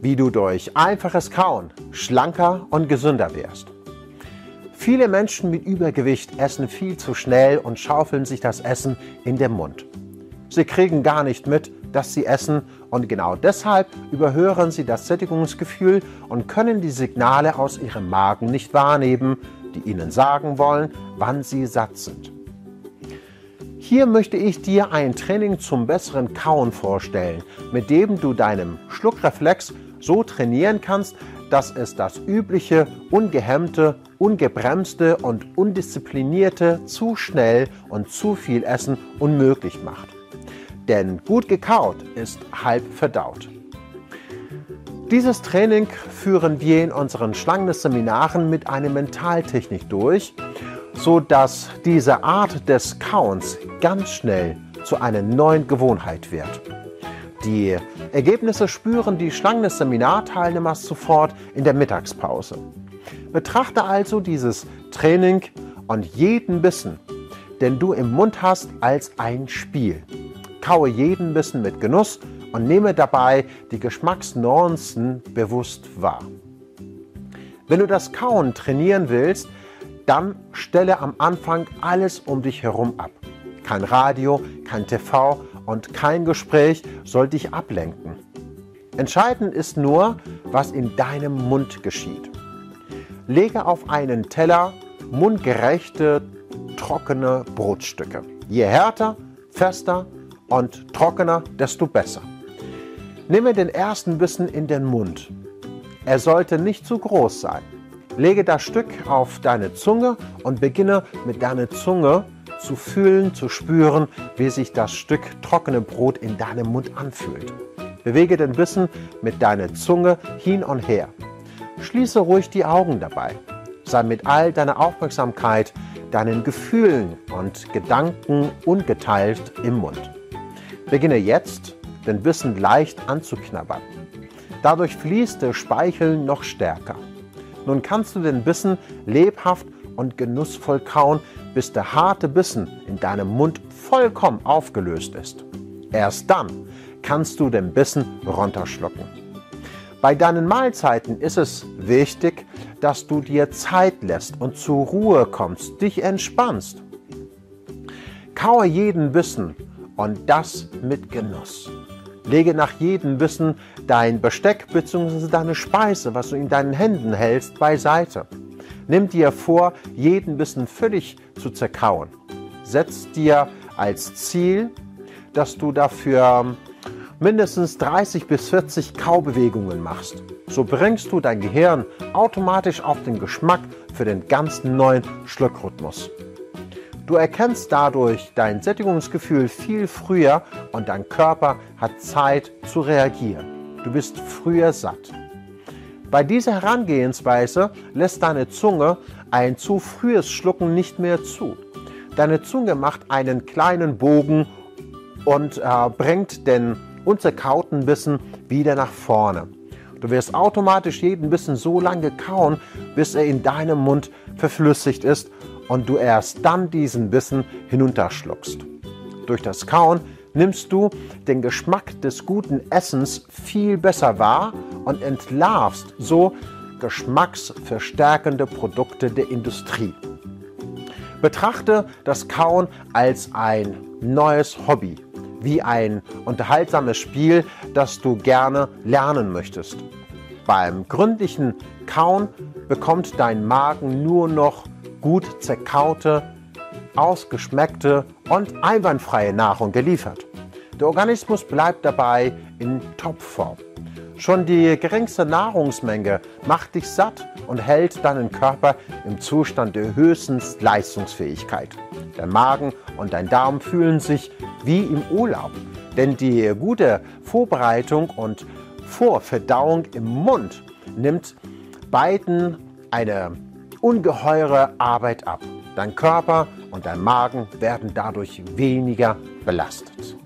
wie du durch einfaches Kauen schlanker und gesünder wirst. Viele Menschen mit Übergewicht essen viel zu schnell und schaufeln sich das Essen in den Mund. Sie kriegen gar nicht mit, dass sie essen und genau deshalb überhören sie das Sättigungsgefühl und können die Signale aus ihrem Magen nicht wahrnehmen, die ihnen sagen wollen, wann sie satt sind. Hier möchte ich dir ein Training zum besseren Kauen vorstellen, mit dem du deinem Schluckreflex so trainieren kannst, dass es das übliche, ungehemmte, ungebremste und undisziplinierte zu schnell und zu viel Essen unmöglich macht. Denn gut gekaut ist halb verdaut. Dieses Training führen wir in unseren Schlangenseminaren mit einer Mentaltechnik durch, so dass diese Art des Kauens ganz schnell zu einer neuen Gewohnheit wird. Die Ergebnisse spüren die Schlangen des Seminarteilnehmers sofort in der Mittagspause. Betrachte also dieses Training und jeden Bissen, den du im Mund hast, als ein Spiel. Kaue jeden Bissen mit Genuss und nehme dabei die Geschmacksnuancen bewusst wahr. Wenn du das Kauen trainieren willst, dann stelle am Anfang alles um dich herum ab. Kein Radio, kein TV und kein Gespräch soll dich ablenken. Entscheidend ist nur, was in deinem Mund geschieht. Lege auf einen Teller mundgerechte, trockene Brotstücke. Je härter, fester und trockener, desto besser. Nehme den ersten Bissen in den Mund. Er sollte nicht zu groß sein. Lege das Stück auf deine Zunge und beginne mit deiner Zunge zu fühlen, zu spüren, wie sich das Stück trockene Brot in deinem Mund anfühlt. Bewege den Bissen mit deiner Zunge hin und her. Schließe ruhig die Augen dabei. Sei mit all deiner Aufmerksamkeit, deinen Gefühlen und Gedanken ungeteilt im Mund. Beginne jetzt, den Bissen leicht anzuknabbern. Dadurch fließt der Speichel noch stärker. Nun kannst du den Bissen lebhaft und genussvoll kauen, bis der harte Bissen in deinem Mund vollkommen aufgelöst ist. Erst dann kannst du den Bissen runterschlucken. Bei deinen Mahlzeiten ist es wichtig, dass du dir Zeit lässt und zur Ruhe kommst, dich entspannst. Kaue jeden Bissen und das mit Genuss. Lege nach jedem Bissen dein Besteck bzw. deine Speise, was du in deinen Händen hältst, beiseite. Nimm dir vor, jeden Bissen völlig zu zerkauen. Setz dir als Ziel, dass du dafür mindestens 30 bis 40 Kaubewegungen machst. So bringst du dein Gehirn automatisch auf den Geschmack für den ganzen neuen Schluckrhythmus. Du erkennst dadurch dein Sättigungsgefühl viel früher und dein Körper hat Zeit zu reagieren. Du bist früher satt. Bei dieser Herangehensweise lässt deine Zunge ein zu frühes Schlucken nicht mehr zu. Deine Zunge macht einen kleinen Bogen und äh, bringt den unzerkauten Bissen wieder nach vorne. Du wirst automatisch jeden Bissen so lange kauen, bis er in deinem Mund verflüssigt ist und du erst dann diesen Bissen hinunterschluckst. Durch das Kauen nimmst du den Geschmack des guten Essens viel besser wahr und entlarvst so geschmacksverstärkende Produkte der Industrie. Betrachte das Kauen als ein neues Hobby, wie ein unterhaltsames Spiel, das du gerne lernen möchtest. Beim gründlichen Kauen bekommt dein Magen nur noch gut zerkaute, ausgeschmeckte und einwandfreie Nahrung geliefert. Der Organismus bleibt dabei in Topform. Schon die geringste Nahrungsmenge macht dich satt und hält deinen Körper im Zustand der höchsten Leistungsfähigkeit. Der Magen und dein Darm fühlen sich wie im Urlaub, denn die gute Vorbereitung und Vorverdauung im Mund nimmt beiden eine ungeheure Arbeit ab. Dein Körper und dein Magen werden dadurch weniger belastet.